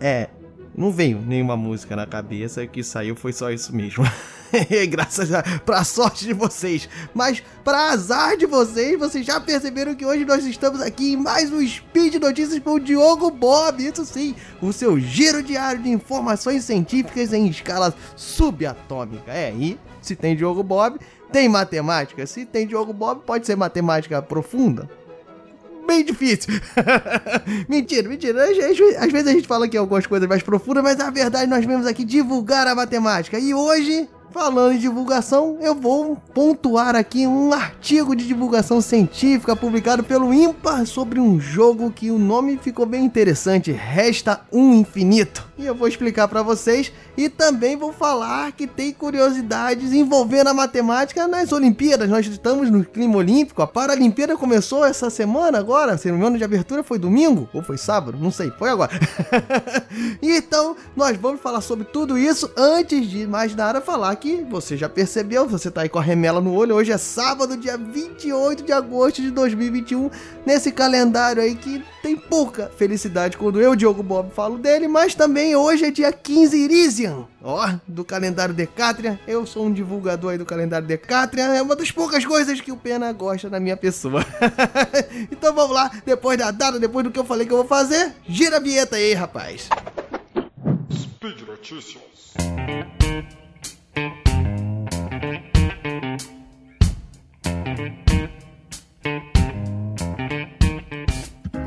É, não veio nenhuma música na cabeça, o que saiu foi só isso mesmo. Graças a pra sorte de vocês. Mas para azar de vocês, vocês já perceberam que hoje nós estamos aqui em mais um Speed Notícias com o Diogo Bob. Isso sim, o seu giro diário de informações científicas em escala subatômica. É, e se tem Diogo Bob, tem matemática. Se tem Diogo Bob, pode ser matemática profunda bem difícil. mentira, mentira. Às, vezes a gente fala aqui algumas coisas mais profundas, mas na verdade nós vemos aqui divulgar a matemática. E hoje Falando em divulgação, eu vou pontuar aqui um artigo de divulgação científica publicado pelo IMPA sobre um jogo que o nome ficou bem interessante, Resta um Infinito. E eu vou explicar para vocês e também vou falar que tem curiosidades envolvendo a matemática nas Olimpíadas. Nós estamos no clima olímpico, a Paralimpíada começou essa semana agora, se não me engano de abertura foi domingo ou foi sábado, não sei, foi agora. então, nós vamos falar sobre tudo isso antes de mais nada falar que você já percebeu, você tá aí com a remela no olho. Hoje é sábado, dia 28 de agosto de 2021, nesse calendário aí que tem pouca felicidade quando eu, Diogo Bob, falo dele, mas também hoje é dia 15 Irisian, ó, do calendário Decatria. Eu sou um divulgador aí do calendário Decatria, é uma das poucas coisas que o Pena gosta da minha pessoa. então vamos lá, depois da data, depois do que eu falei que eu vou fazer, gira a vinheta aí, rapaz. Speed Notícias.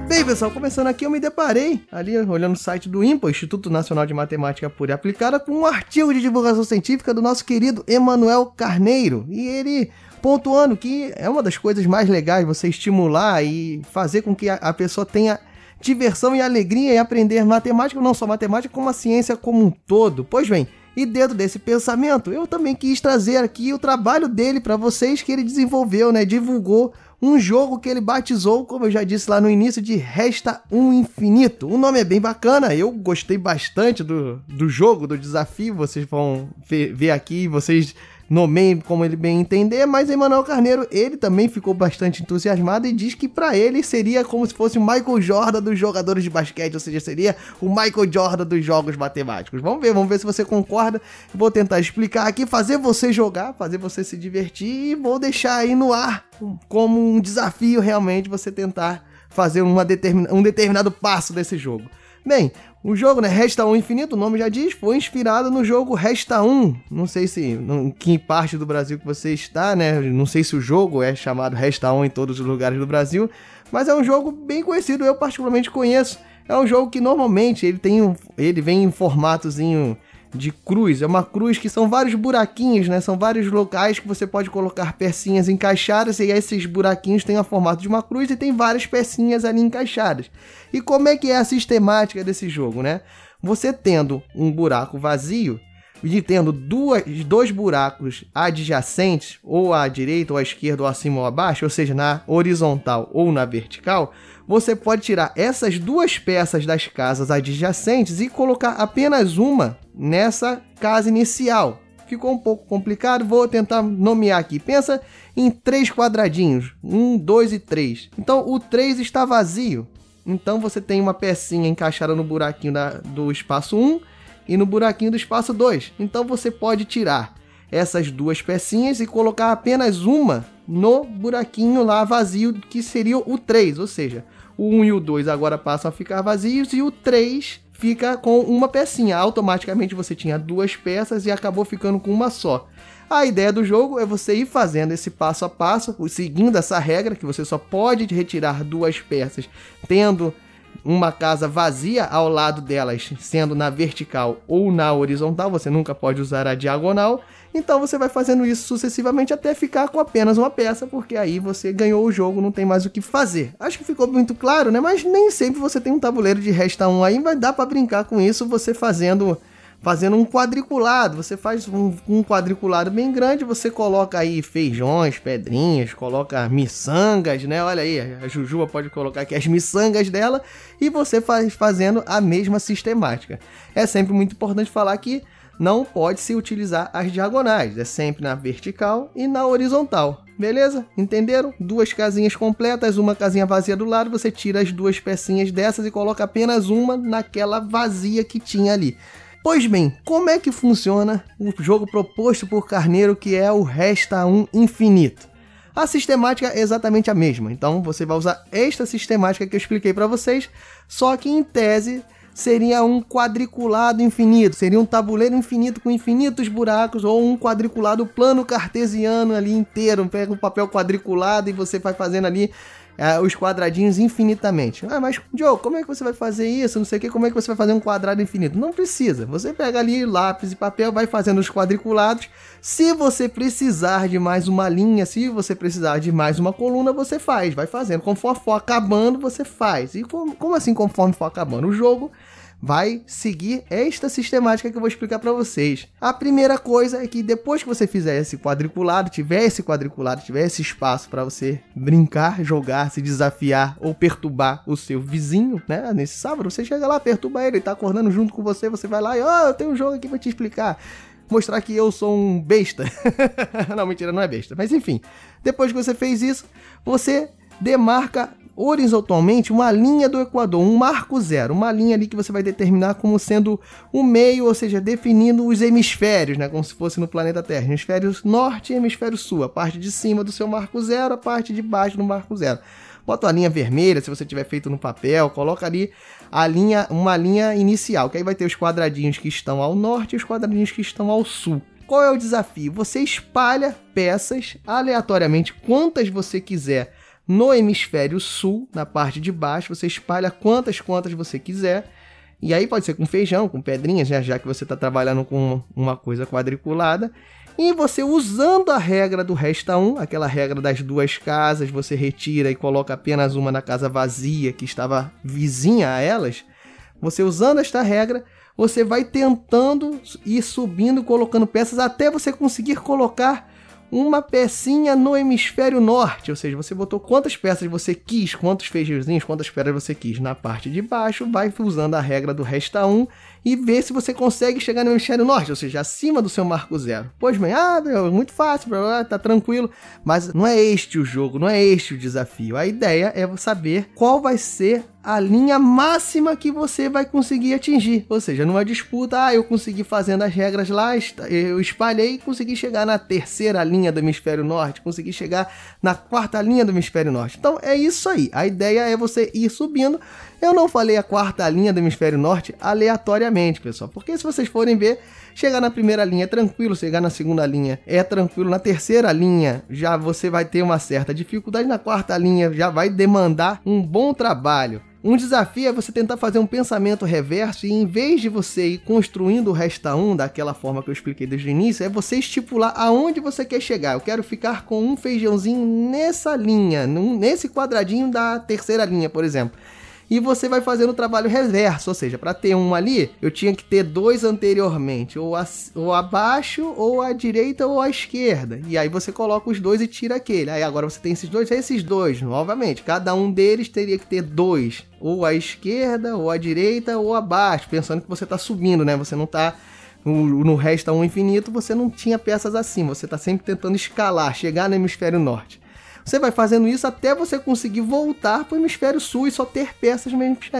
Bem, pessoal, começando aqui, eu me deparei ali olhando o site do INPA, Instituto Nacional de Matemática Pura e Aplicada, com um artigo de divulgação científica do nosso querido Emanuel Carneiro. E ele pontuando que é uma das coisas mais legais você estimular e fazer com que a pessoa tenha diversão e alegria em aprender matemática, não só matemática, como a ciência como um todo. Pois bem, e dentro desse pensamento, eu também quis trazer aqui o trabalho dele para vocês que ele desenvolveu, né? Divulgou um jogo que ele batizou, como eu já disse lá no início, de Resta um Infinito. O nome é bem bacana, eu gostei bastante do, do jogo, do desafio. Vocês vão ver, ver aqui, vocês nomeiem como ele bem entender, mas Emanuel Carneiro, ele também ficou bastante entusiasmado e diz que para ele seria como se fosse o Michael Jordan dos jogadores de basquete, ou seja, seria o Michael Jordan dos jogos matemáticos. Vamos ver, vamos ver se você concorda. Vou tentar explicar aqui, fazer você jogar, fazer você se divertir e vou deixar aí no ar como um desafio realmente você tentar fazer uma determin um determinado passo desse jogo. Bem, o jogo, né, Resta 1 Infinito, o nome já diz, foi inspirado no jogo Resta 1. Não sei se em que parte do Brasil que você está, né? Não sei se o jogo é chamado Resta 1 em todos os lugares do Brasil, mas é um jogo bem conhecido, eu particularmente conheço. É um jogo que normalmente ele tem um, ele vem em formatozinho de cruz. É uma cruz que são vários buraquinhos, né? São vários locais que você pode colocar pecinhas encaixadas e esses buraquinhos têm o formato de uma cruz e tem várias pecinhas ali encaixadas. E como é que é a sistemática desse jogo, né? Você tendo um buraco vazio e tendo duas, dois buracos adjacentes, ou à direita, ou à esquerda, ou acima ou abaixo, ou seja, na horizontal ou na vertical, você pode tirar essas duas peças das casas adjacentes e colocar apenas uma nessa casa inicial. Ficou um pouco complicado, vou tentar nomear aqui. Pensa em três quadradinhos: um, dois e três. Então o 3 está vazio. Então você tem uma pecinha encaixada no buraquinho da, do espaço 1 e no buraquinho do espaço 2. Então você pode tirar essas duas pecinhas e colocar apenas uma no buraquinho lá vazio, que seria o 3, ou seja, o 1 e o 2 agora passam a ficar vazios e o 3 fica com uma pecinha. Automaticamente você tinha duas peças e acabou ficando com uma só. A ideia do jogo é você ir fazendo esse passo a passo, seguindo essa regra, que você só pode retirar duas peças tendo uma casa vazia ao lado delas, sendo na vertical ou na horizontal, você nunca pode usar a diagonal. Então você vai fazendo isso sucessivamente até ficar com apenas uma peça, porque aí você ganhou o jogo, não tem mais o que fazer. Acho que ficou muito claro, né? Mas nem sempre você tem um tabuleiro de resta 1 aí, vai dar para brincar com isso você fazendo fazendo um quadriculado. Você faz um, um, quadriculado bem grande, você coloca aí feijões, pedrinhas, coloca miçangas, né? Olha aí, a Jujuba pode colocar aqui as miçangas dela e você faz fazendo a mesma sistemática. É sempre muito importante falar que não pode se utilizar as diagonais, é sempre na vertical e na horizontal. Beleza? Entenderam? Duas casinhas completas, uma casinha vazia do lado, você tira as duas pecinhas dessas e coloca apenas uma naquela vazia que tinha ali. Pois bem, como é que funciona o jogo proposto por Carneiro que é o Resta 1 Infinito? A sistemática é exatamente a mesma, então você vai usar esta sistemática que eu expliquei para vocês, só que em tese seria um quadriculado infinito, seria um tabuleiro infinito com infinitos buracos ou um quadriculado plano cartesiano ali inteiro. Pega um papel quadriculado e você vai fazendo ali é, os quadradinhos infinitamente. Ah, mas Joe, como é que você vai fazer isso? Não sei o que, como é que você vai fazer um quadrado infinito? Não precisa. Você pega ali lápis e papel, vai fazendo os quadriculados. Se você precisar de mais uma linha, se você precisar de mais uma coluna, você faz, vai fazendo. Conforme for acabando, você faz. E como, como assim conforme for acabando? O jogo vai seguir esta sistemática que eu vou explicar para vocês. A primeira coisa é que depois que você fizer esse quadriculado, tiver esse quadriculado, tiver esse espaço para você brincar, jogar, se desafiar ou perturbar o seu vizinho, né? Nesse sábado, você chega lá, perturba ele, ele tá acordando junto com você, você vai lá e, ó, oh, eu tenho um jogo aqui para te explicar mostrar que eu sou um besta. não, mentira, não é besta. Mas enfim, depois que você fez isso, você demarca horizontalmente uma linha do Equador, um marco zero, uma linha ali que você vai determinar como sendo o meio, ou seja, definindo os hemisférios, né, como se fosse no planeta Terra, hemisfério norte e hemisfério sul, a parte de cima do seu marco zero, a parte de baixo do marco zero. Bota a linha vermelha, se você tiver feito no papel, coloca ali a linha, uma linha inicial, que aí vai ter os quadradinhos que estão ao norte e os quadradinhos que estão ao sul. Qual é o desafio? Você espalha peças aleatoriamente, quantas você quiser, no hemisfério sul, na parte de baixo, você espalha quantas contas você quiser. E aí pode ser com feijão, com pedrinhas, né? já que você está trabalhando com uma coisa quadriculada. E você usando a regra do resta 1, aquela regra das duas casas, você retira e coloca apenas uma na casa vazia que estava vizinha a elas. Você usando esta regra, você vai tentando ir subindo, colocando peças até você conseguir colocar uma pecinha no hemisfério norte, ou seja, você botou quantas peças você quis, quantos feijõezinhos, quantas pedras você quis na parte de baixo, vai usando a regra do resta 1 e ver se você consegue chegar no hemisfério norte, ou seja, acima do seu marco zero. Pois bem, ah, meu, muito fácil, tá tranquilo, mas não é este o jogo, não é este o desafio. A ideia é saber qual vai ser a linha máxima que você vai conseguir atingir. Ou seja, numa disputa, ah, eu consegui fazendo as regras lá, eu espalhei e consegui chegar na terceira linha do hemisfério norte, consegui chegar na quarta linha do hemisfério norte. Então é isso aí. A ideia é você ir subindo. Eu não falei a quarta linha do hemisfério norte aleatoriamente, pessoal, porque se vocês forem ver, chegar na primeira linha é tranquilo, chegar na segunda linha é tranquilo, na terceira linha já você vai ter uma certa dificuldade, na quarta linha já vai demandar um bom trabalho. Um desafio é você tentar fazer um pensamento reverso e em vez de você ir construindo o resta 1 daquela forma que eu expliquei desde o início, é você estipular aonde você quer chegar. Eu quero ficar com um feijãozinho nessa linha, nesse quadradinho da terceira linha, por exemplo e você vai fazendo o trabalho reverso, ou seja, para ter um ali, eu tinha que ter dois anteriormente, ou, a, ou abaixo, ou à direita, ou à esquerda. E aí você coloca os dois e tira aquele. Aí agora você tem esses dois, esses dois, novamente. Cada um deles teria que ter dois, ou à esquerda, ou à direita, ou abaixo, pensando que você está subindo, né? Você não está no, no Resta um Infinito, você não tinha peças assim, você está sempre tentando escalar, chegar no hemisfério norte. Você vai fazendo isso até você conseguir voltar para o hemisfério sul e só ter peças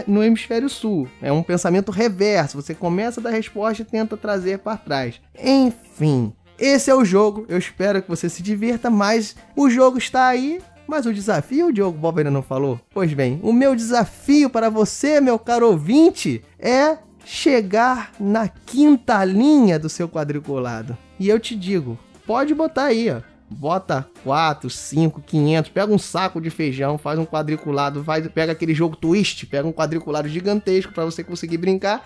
no hemisfério sul. É um pensamento reverso. Você começa da resposta e tenta trazer para trás. Enfim, esse é o jogo. Eu espero que você se divirta, mas o jogo está aí. Mas o desafio, o Diogo Bob ainda não falou? Pois bem, o meu desafio para você, meu caro ouvinte, é chegar na quinta linha do seu quadriculado. E eu te digo, pode botar aí, ó bota 4, 5, 500, pega um saco de feijão, faz um quadriculado, faz, pega aquele jogo twist, pega um quadriculado gigantesco para você conseguir brincar.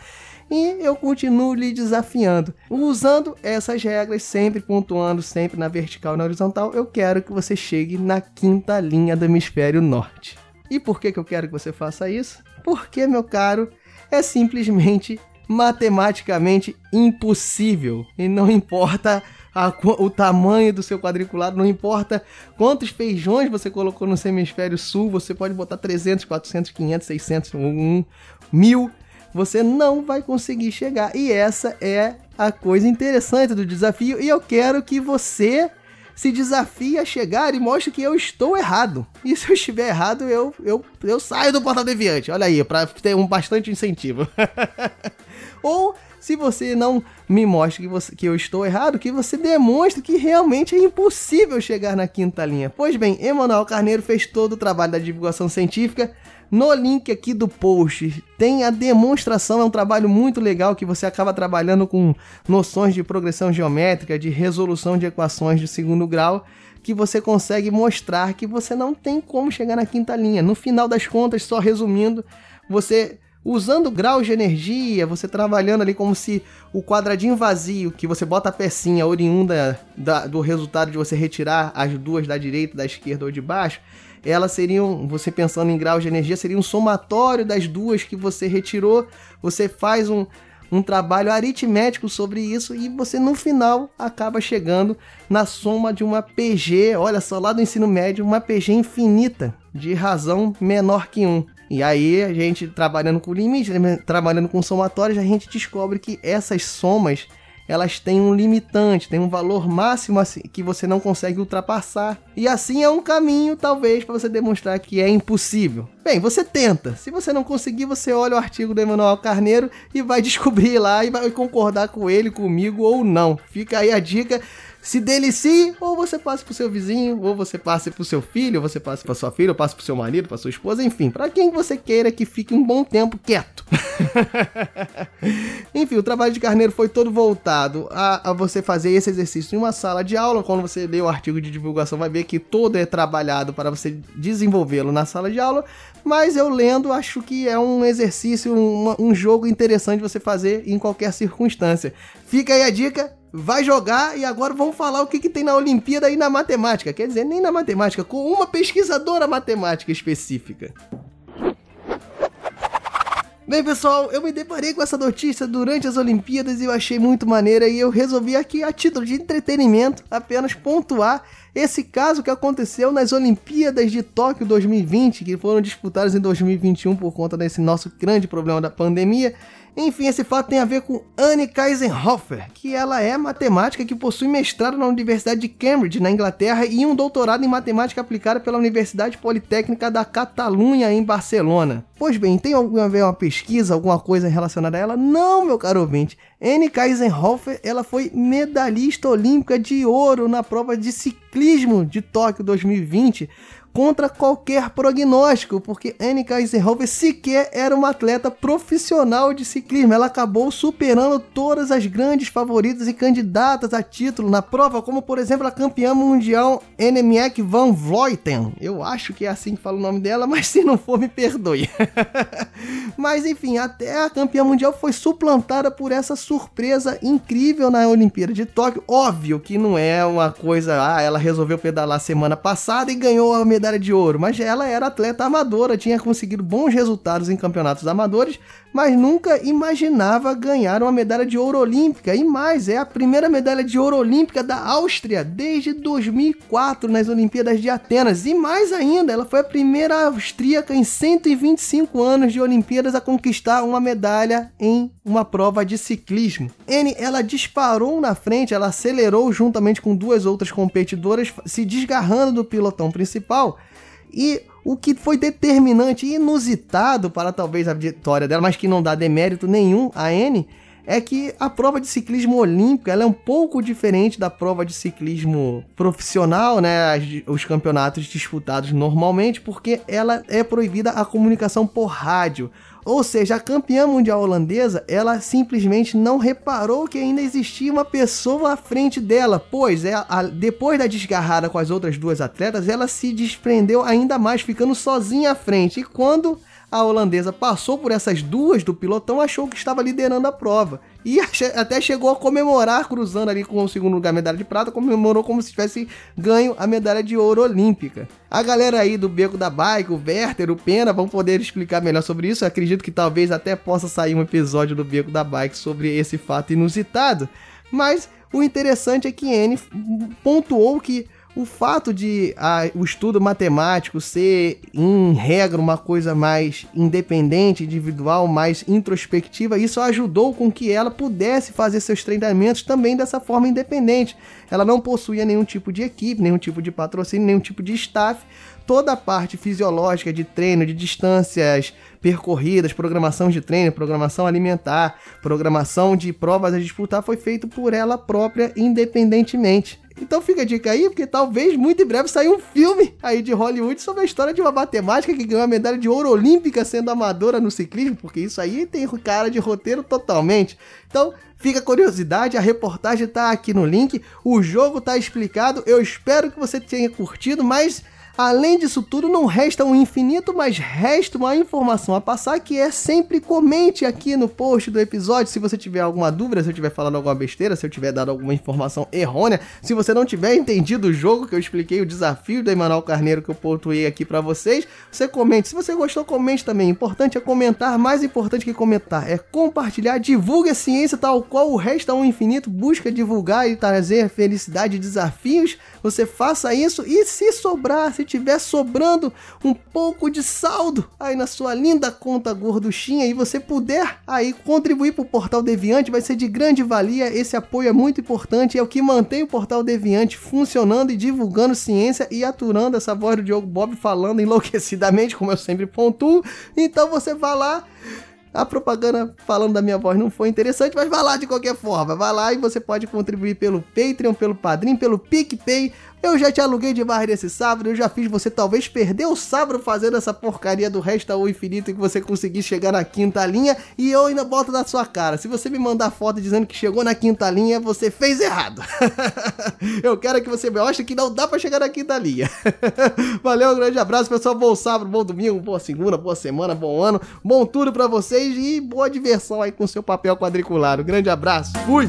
E eu continuo lhe desafiando. Usando essas regras, sempre pontuando, sempre na vertical e na horizontal, eu quero que você chegue na quinta linha do hemisfério norte. E por que, que eu quero que você faça isso? Porque, meu caro, é simplesmente matematicamente impossível. E não importa a, o tamanho do seu quadriculado, não importa quantos feijões você colocou no hemisfério sul, você pode botar 300, 400, 500, 600, 1, 1000, você não vai conseguir chegar. E essa é a coisa interessante do desafio, e eu quero que você se desafie a chegar e mostre que eu estou errado. E se eu estiver errado, eu, eu, eu saio do portal deviante. Olha aí, para ter um bastante incentivo. Ou se você não me mostra que, você, que eu estou errado, que você demonstre que realmente é impossível chegar na quinta linha. Pois bem, Emanuel Carneiro fez todo o trabalho da divulgação científica. No link aqui do post tem a demonstração, é um trabalho muito legal que você acaba trabalhando com noções de progressão geométrica, de resolução de equações de segundo grau, que você consegue mostrar que você não tem como chegar na quinta linha. No final das contas, só resumindo, você usando graus de energia, você trabalhando ali como se o quadradinho vazio, que você bota a pecinha oriunda da, do resultado de você retirar as duas da direita, da esquerda ou de baixo, elas seriam, você pensando em graus de energia, seria um somatório das duas que você retirou. Você faz um, um trabalho aritmético sobre isso e você no final acaba chegando na soma de uma PG, olha só, lá do ensino médio, uma PG infinita, de razão menor que 1. E aí a gente trabalhando com limite, trabalhando com somatórios, a gente descobre que essas somas elas têm um limitante, tem um valor máximo assim, que você não consegue ultrapassar. E assim é um caminho, talvez, para você demonstrar que é impossível. Bem, você tenta. Se você não conseguir, você olha o artigo do Emanuel Carneiro e vai descobrir lá e vai concordar com ele, comigo ou não. Fica aí a dica se delicie, ou você passe pro seu vizinho, ou você passe pro seu filho, ou você passe pra sua filha, ou passe pro seu marido, pra sua esposa, enfim, para quem você queira que fique um bom tempo quieto. enfim, o trabalho de carneiro foi todo voltado a, a, você fazer esse exercício em uma sala de aula. Quando você lê o artigo de divulgação, vai ver que todo é trabalhado para você desenvolvê-lo na sala de aula. Mas eu lendo, acho que é um exercício, um, um jogo interessante você fazer em qualquer circunstância. Fica aí a dica vai jogar e agora vamos falar o que, que tem na Olimpíada e na matemática. Quer dizer, nem na matemática, com uma pesquisadora matemática específica. Bem, pessoal, eu me deparei com essa notícia durante as Olimpíadas e eu achei muito maneira e eu resolvi aqui, a título de entretenimento, apenas pontuar esse caso que aconteceu nas Olimpíadas de Tóquio 2020, que foram disputadas em 2021 por conta desse nosso grande problema da pandemia. Enfim, esse fato tem a ver com Anne Kaisenhofer, que ela é matemática que possui mestrado na Universidade de Cambridge, na Inglaterra, e um doutorado em matemática aplicada pela Universidade Politécnica da Catalunha, em Barcelona. Pois bem, tem alguma vez uma pesquisa, alguma coisa relacionada a ela? Não, meu caro ouvinte. Anne Kaisenhofer, ela foi medalhista olímpica de ouro na prova de ciclismo de Tóquio 2020, contra qualquer prognóstico, porque Annika Eisenhower sequer era uma atleta profissional de ciclismo. Ela acabou superando todas as grandes favoritas e candidatas a título na prova, como por exemplo a campeã mundial Annemiek van Vleuten. Eu acho que é assim que fala o nome dela, mas se não for, me perdoe. mas enfim, até a campeã mundial foi suplantada por essa surpresa incrível na Olimpíada de Tóquio. Óbvio que não é uma coisa, ah, ela resolveu pedalar semana passada e ganhou a medalha medalha de ouro, mas ela era atleta amadora, tinha conseguido bons resultados em campeonatos amadores, mas nunca imaginava ganhar uma medalha de ouro olímpica. E mais, é a primeira medalha de ouro olímpica da Áustria desde 2004 nas Olimpíadas de Atenas. E mais ainda, ela foi a primeira austríaca em 125 anos de Olimpíadas a conquistar uma medalha em uma prova de ciclismo. N, ela disparou na frente, ela acelerou juntamente com duas outras competidoras, se desgarrando do pilotão principal e o que foi determinante e inusitado para talvez a vitória dela, mas que não dá demérito nenhum a N, é que a prova de ciclismo olímpico ela é um pouco diferente da prova de ciclismo profissional, né? Os campeonatos disputados normalmente, porque ela é proibida a comunicação por rádio. Ou seja, a campeã mundial holandesa, ela simplesmente não reparou que ainda existia uma pessoa à frente dela, pois é, depois da desgarrada com as outras duas atletas, ela se desprendeu ainda mais, ficando sozinha à frente. E quando a holandesa passou por essas duas do pilotão, achou que estava liderando a prova. E até chegou a comemorar, cruzando ali com o segundo lugar, medalha de prata, comemorou como se tivesse ganho a medalha de ouro olímpica. A galera aí do Beco da Bike, o Werther, o Pena, vão poder explicar melhor sobre isso. Eu acredito que talvez até possa sair um episódio do Beco da Bike sobre esse fato inusitado. Mas o interessante é que N pontuou que o fato de a, o estudo matemático ser, em regra, uma coisa mais independente, individual, mais introspectiva, isso ajudou com que ela pudesse fazer seus treinamentos também dessa forma independente. Ela não possuía nenhum tipo de equipe, nenhum tipo de patrocínio, nenhum tipo de staff. Toda a parte fisiológica de treino, de distâncias percorridas, programação de treino, programação alimentar, programação de provas a disputar foi feito por ela própria independentemente. Então fica a dica aí, porque talvez muito em breve saia um filme aí de Hollywood sobre a história de uma matemática que ganhou a medalha de ouro olímpica sendo amadora no ciclismo, porque isso aí tem cara de roteiro totalmente. Então, fica a curiosidade, a reportagem tá aqui no link, o jogo tá explicado. Eu espero que você tenha curtido, mas Além disso tudo, não resta um infinito, mas resta uma informação a passar que é sempre comente aqui no post do episódio se você tiver alguma dúvida, se eu estiver falando alguma besteira, se eu tiver dado alguma informação errônea, se você não tiver entendido o jogo que eu expliquei, o desafio do Emanuel Carneiro que eu pontuei aqui para vocês, você comente. Se você gostou, comente também. Importante é comentar, mais importante que comentar é compartilhar, divulgue a ciência tal qual o resta um infinito, busca divulgar e trazer felicidade e desafios. Você faça isso e se sobrar, se tiver sobrando um pouco de saldo aí na sua linda conta gorduchinha e você puder aí contribuir para o Portal Deviante, vai ser de grande valia. Esse apoio é muito importante, é o que mantém o Portal Deviante funcionando e divulgando ciência e aturando essa voz do Diogo Bob falando enlouquecidamente, como eu sempre pontuo. Então você vai lá a propaganda falando da minha voz não foi interessante, mas vai lá de qualquer forma. Vai lá e você pode contribuir pelo Patreon, pelo Padrim, pelo PicPay eu já te aluguei de barra nesse sábado, eu já fiz você talvez perder o sábado fazendo essa porcaria do resto ao infinito que você conseguir chegar na quinta linha e eu ainda boto na sua cara. Se você me mandar foto dizendo que chegou na quinta linha, você fez errado. eu quero que você mostre que não dá para chegar na quinta linha. Valeu, um grande abraço, pessoal. Bom sábado, bom domingo, boa segunda, boa semana, bom ano, bom tudo para vocês e boa diversão aí com seu papel quadriculado. Grande abraço. Fui!